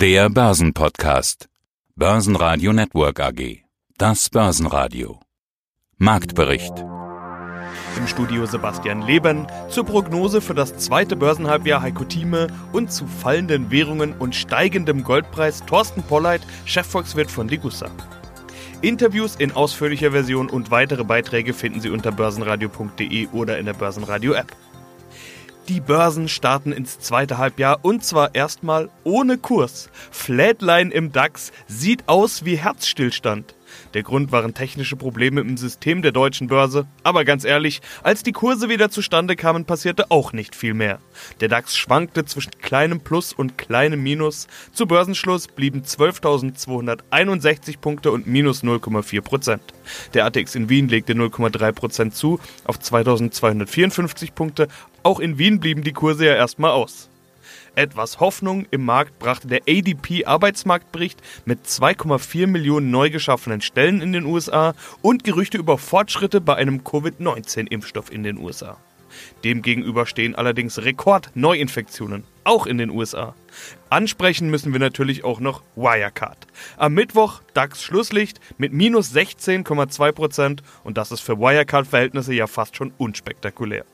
Der Börsenpodcast. Börsenradio Network AG. Das Börsenradio. Marktbericht. Im Studio Sebastian Leben zur Prognose für das zweite Börsenhalbjahr Heiko Thieme und zu fallenden Währungen und steigendem Goldpreis Thorsten Polleit, Chefvolkswirt von Degussa. Interviews in ausführlicher Version und weitere Beiträge finden Sie unter börsenradio.de oder in der Börsenradio App. Die Börsen starten ins zweite Halbjahr und zwar erstmal ohne Kurs. Flatline im DAX sieht aus wie Herzstillstand. Der Grund waren technische Probleme im System der deutschen Börse. Aber ganz ehrlich, als die Kurse wieder zustande kamen, passierte auch nicht viel mehr. Der DAX schwankte zwischen kleinem Plus und kleinem Minus. Zu Börsenschluss blieben 12.261 Punkte und minus 0,4 Prozent. Der ATX in Wien legte 0,3 Prozent zu auf 2.254 Punkte. Auch in Wien blieben die Kurse ja erstmal aus. Etwas Hoffnung im Markt brachte der ADP Arbeitsmarktbericht mit 2,4 Millionen neu geschaffenen Stellen in den USA und Gerüchte über Fortschritte bei einem Covid-19-Impfstoff in den USA. Demgegenüber stehen allerdings Rekord-Neuinfektionen, auch in den USA. Ansprechen müssen wir natürlich auch noch Wirecard. Am Mittwoch DAX Schlusslicht mit minus 16,2% und das ist für Wirecard-Verhältnisse ja fast schon unspektakulär.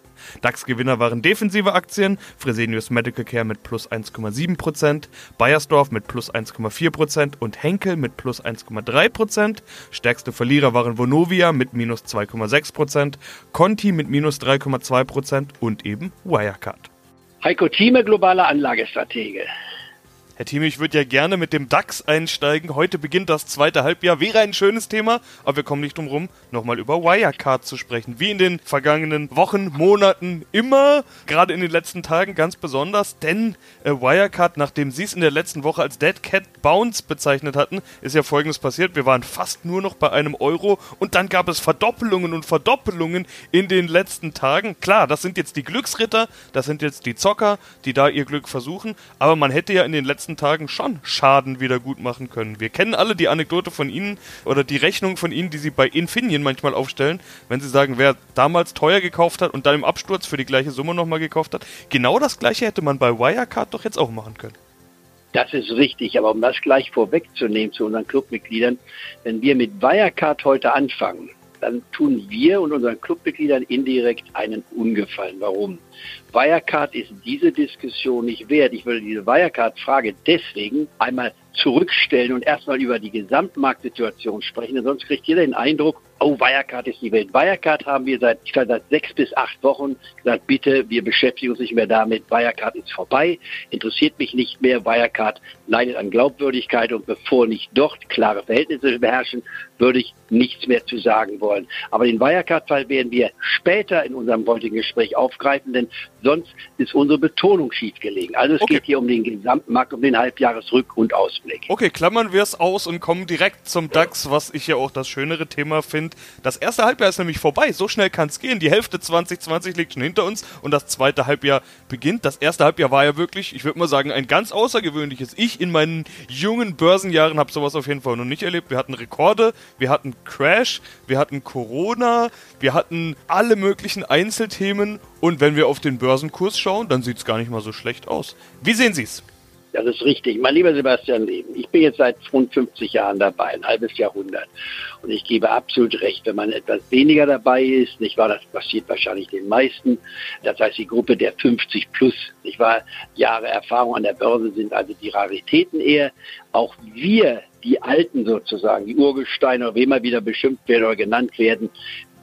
DAX-Gewinner waren defensive Aktien, Fresenius Medical Care mit plus 1,7%, Bayersdorf mit plus 1,4% und Henkel mit plus 1,3%. Stärkste Verlierer waren Vonovia mit minus 2,6%, Conti mit minus 3,2% und eben Wirecard. Heiko Thieme, globaler Anlagestratege. Herr Thieme, ich würde ja gerne mit dem DAX einsteigen. Heute beginnt das zweite Halbjahr. Wäre ein schönes Thema, aber wir kommen nicht drum rum, nochmal über Wirecard zu sprechen. Wie in den vergangenen Wochen, Monaten immer, gerade in den letzten Tagen ganz besonders, denn äh, Wirecard, nachdem Sie es in der letzten Woche als Dead Cat Bounce bezeichnet hatten, ist ja folgendes passiert. Wir waren fast nur noch bei einem Euro und dann gab es Verdoppelungen und Verdoppelungen in den letzten Tagen. Klar, das sind jetzt die Glücksritter, das sind jetzt die Zocker, die da ihr Glück versuchen, aber man hätte ja in den letzten letzten Tagen schon Schaden wieder gut machen können. Wir kennen alle die Anekdote von Ihnen oder die Rechnung von Ihnen, die Sie bei Infineon manchmal aufstellen, wenn Sie sagen, wer damals teuer gekauft hat und dann im Absturz für die gleiche Summe nochmal gekauft hat. Genau das gleiche hätte man bei Wirecard doch jetzt auch machen können. Das ist richtig, aber um das gleich vorwegzunehmen zu unseren Clubmitgliedern, wenn wir mit Wirecard heute anfangen, dann tun wir und unseren Clubmitgliedern indirekt einen Ungefallen. Warum? Wirecard ist diese Diskussion nicht wert. Ich würde diese Wirecard-Frage deswegen einmal zurückstellen und erstmal über die Gesamtmarktsituation sprechen. Denn sonst kriegt jeder den Eindruck, oh, Wirecard ist die Welt. Wirecard haben wir seit, ich glaube, seit sechs bis acht Wochen gesagt, bitte, wir beschäftigen uns nicht mehr damit. Wirecard ist vorbei, interessiert mich nicht mehr. Wirecard leidet an Glaubwürdigkeit und bevor nicht dort klare Verhältnisse beherrschen, würde ich nichts mehr zu sagen wollen. Aber den Wirecard-Fall werden wir später in unserem heutigen Gespräch aufgreifen, denn sonst ist unsere Betonung schief gelegen. Also es okay. geht hier um den Gesamtmarkt, um den Halbjahresrück- und Ausblick. Okay, klammern wir es aus und kommen direkt zum DAX, was ich ja auch das schönere Thema finde. Das erste Halbjahr ist nämlich vorbei, so schnell kann es gehen. Die Hälfte 2020 liegt schon hinter uns und das zweite Halbjahr beginnt. Das erste Halbjahr war ja wirklich, ich würde mal sagen, ein ganz außergewöhnliches. Ich in meinen jungen Börsenjahren habe sowas auf jeden Fall noch nicht erlebt. Wir hatten Rekorde, wir hatten Crash, wir hatten Corona, wir hatten alle möglichen Einzelthemen und wenn wir auf den Börsenkurs schauen, dann sieht es gar nicht mal so schlecht aus. Wie sehen Sie es? Das ist richtig. Mein lieber Sebastian Leben, ich bin jetzt seit rund 50 Jahren dabei, ein halbes Jahrhundert. Und ich gebe absolut recht, wenn man etwas weniger dabei ist, nicht wahr, das passiert wahrscheinlich den meisten. Das heißt, die Gruppe der 50 plus, nicht wahr, Jahre Erfahrung an der Börse sind also die Raritäten eher. Auch wir, die Alten sozusagen, die Urgesteine, oder wie immer wieder beschimpft werden oder genannt werden,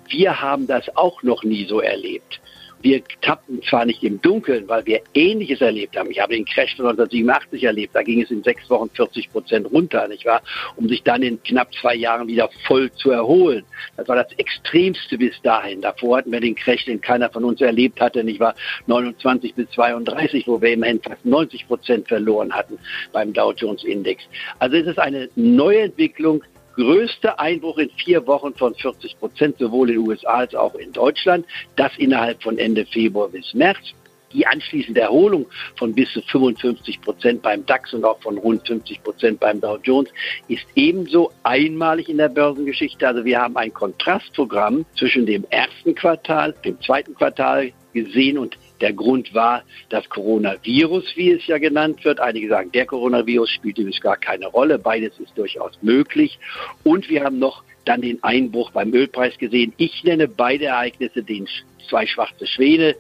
wir haben das auch noch nie so erlebt wir tappten zwar nicht im Dunkeln, weil wir Ähnliches erlebt haben. Ich habe den Crash von 1987 erlebt. Da ging es in sechs Wochen 40 Prozent runter, nicht wahr? Um sich dann in knapp zwei Jahren wieder voll zu erholen. Das war das Extremste bis dahin. Davor hatten wir den Crash, den keiner von uns erlebt hatte, nicht wahr? 29 bis 32, wo wir immerhin fast 90 Prozent verloren hatten beim Dow Jones Index. Also es ist eine Neuentwicklung, größte Einbruch in vier Wochen von 40 Prozent, sowohl in den USA als auch in Deutschland. Das innerhalb von Ende Februar bis März. Die anschließende Erholung von bis zu 55 Prozent beim DAX und auch von rund 50 Prozent beim Dow Jones ist ebenso einmalig in der Börsengeschichte. Also wir haben ein Kontrastprogramm zwischen dem ersten Quartal, dem zweiten Quartal gesehen und Der Grund war das Coronavirus, wie es ja genannt wird. Einige sagen, der Coronavirus spielt übrigens gar keine Rolle. Beides ist durchaus möglich. Und wir haben noch dann den Einbruch beim Ölpreis gesehen. Ich nenne beide Ereignisse den zwei schwarze Schwäne.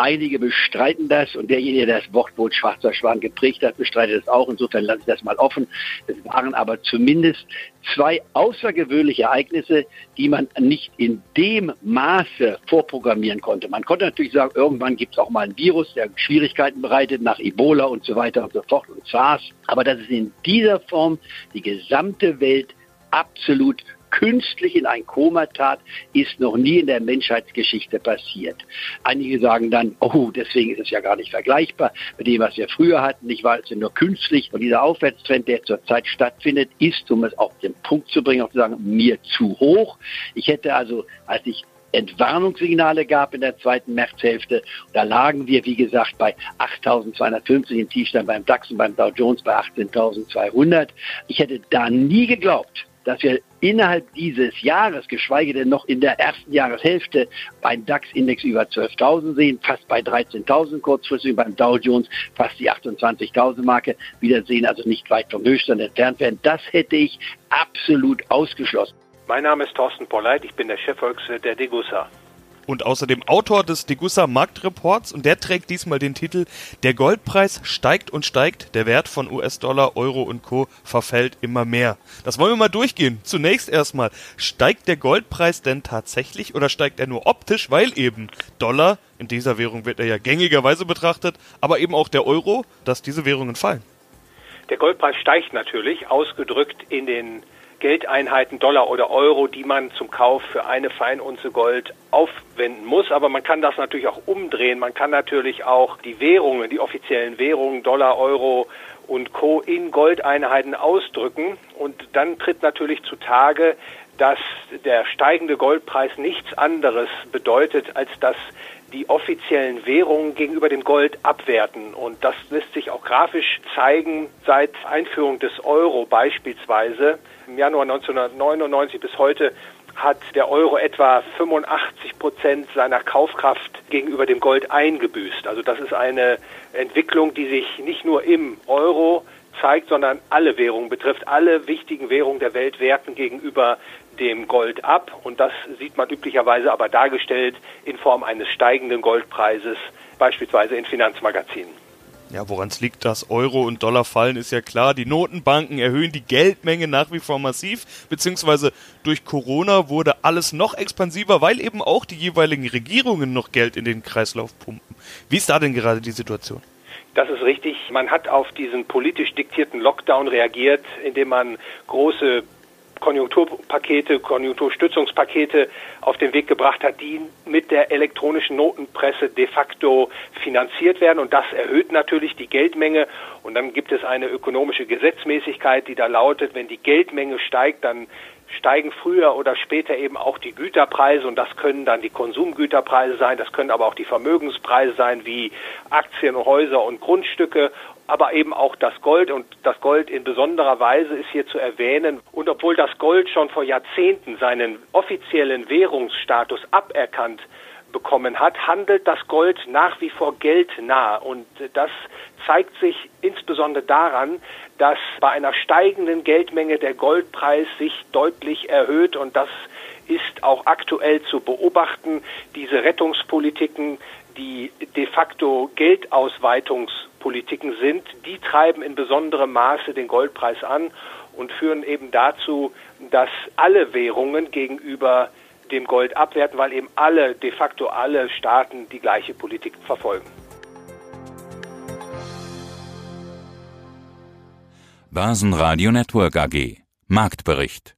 Einige bestreiten das und derjenige, der das Wortwohl schwarzer Schwan geprägt hat, bestreitet es auch. Insofern lasse ich das mal offen. Es waren aber zumindest zwei außergewöhnliche Ereignisse, die man nicht in dem Maße vorprogrammieren konnte. Man konnte natürlich sagen, irgendwann gibt es auch mal ein Virus, der Schwierigkeiten bereitet nach Ebola und so weiter und so fort und SARS. Aber dass es in dieser Form die gesamte Welt absolut künstlich in ein Koma tat, ist noch nie in der Menschheitsgeschichte passiert. Einige sagen dann, oh, deswegen ist es ja gar nicht vergleichbar mit dem, was wir früher hatten. Nicht wahr, es ist nur künstlich. Und dieser Aufwärtstrend, der zurzeit stattfindet, ist, um es auf den Punkt zu bringen, auch zu sagen, mir zu hoch. Ich hätte also, als ich Entwarnungssignale gab in der zweiten Märzhälfte. Da lagen wir, wie gesagt, bei 8.250 im Tiefstand beim DAX und beim Dow Jones bei 18.200. Ich hätte da nie geglaubt, dass wir innerhalb dieses Jahres, geschweige denn noch in der ersten Jahreshälfte, beim DAX-Index über 12.000 sehen, fast bei 13.000 kurzfristig, beim Dow Jones fast die 28.000 Marke wieder sehen, also nicht weit vom Höchststand entfernt werden. Das hätte ich absolut ausgeschlossen. Mein Name ist Thorsten Polleit, ich bin der Chefvolkswirt der Degussa und außerdem Autor des Degussa Marktreports und der trägt diesmal den Titel Der Goldpreis steigt und steigt, der Wert von US-Dollar, Euro und Co. verfällt immer mehr. Das wollen wir mal durchgehen. Zunächst erstmal, steigt der Goldpreis denn tatsächlich oder steigt er nur optisch, weil eben Dollar, in dieser Währung wird er ja gängigerweise betrachtet, aber eben auch der Euro, dass diese Währungen fallen? Der Goldpreis steigt natürlich, ausgedrückt in den Geldeinheiten Dollar oder Euro, die man zum Kauf für eine Feinunze Gold aufwenden muss. Aber man kann das natürlich auch umdrehen. Man kann natürlich auch die Währungen, die offiziellen Währungen, Dollar, Euro und Co. in Goldeinheiten ausdrücken. Und dann tritt natürlich zutage, dass der steigende Goldpreis nichts anderes bedeutet, als dass die offiziellen Währungen gegenüber dem Gold abwerten. Und das lässt sich auch grafisch zeigen seit Einführung des Euro beispielsweise. Im Januar 1999 bis heute hat der Euro etwa 85 Prozent seiner Kaufkraft gegenüber dem Gold eingebüßt. Also das ist eine Entwicklung, die sich nicht nur im Euro zeigt, sondern alle Währungen betrifft. Alle wichtigen Währungen der Welt werten gegenüber dem Gold ab und das sieht man üblicherweise aber dargestellt in Form eines steigenden Goldpreises, beispielsweise in Finanzmagazinen. Ja, woran es liegt, dass Euro und Dollar fallen, ist ja klar. Die Notenbanken erhöhen die Geldmenge nach wie vor massiv, beziehungsweise durch Corona wurde alles noch expansiver, weil eben auch die jeweiligen Regierungen noch Geld in den Kreislauf pumpen. Wie ist da denn gerade die Situation? Das ist richtig. Man hat auf diesen politisch diktierten Lockdown reagiert, indem man große Konjunkturpakete, Konjunkturstützungspakete auf den Weg gebracht hat, die mit der elektronischen Notenpresse de facto finanziert werden. Und das erhöht natürlich die Geldmenge. Und dann gibt es eine ökonomische Gesetzmäßigkeit, die da lautet, wenn die Geldmenge steigt, dann steigen früher oder später eben auch die Güterpreise und das können dann die Konsumgüterpreise sein, das können aber auch die Vermögenspreise sein wie Aktien, Häuser und Grundstücke aber eben auch das Gold und das Gold in besonderer Weise ist hier zu erwähnen. Und obwohl das Gold schon vor Jahrzehnten seinen offiziellen Währungsstatus aberkannt bekommen hat, handelt das Gold nach wie vor geldnah. Und das zeigt sich insbesondere daran, dass bei einer steigenden Geldmenge der Goldpreis sich deutlich erhöht und das ist auch aktuell zu beobachten. Diese Rettungspolitiken, die de facto Geldausweitungspolitiken sind, die treiben in besonderem Maße den Goldpreis an und führen eben dazu, dass alle Währungen gegenüber dem Gold abwerten, weil eben alle, de facto alle Staaten die gleiche Politik verfolgen. Börsenradio Network AG Marktbericht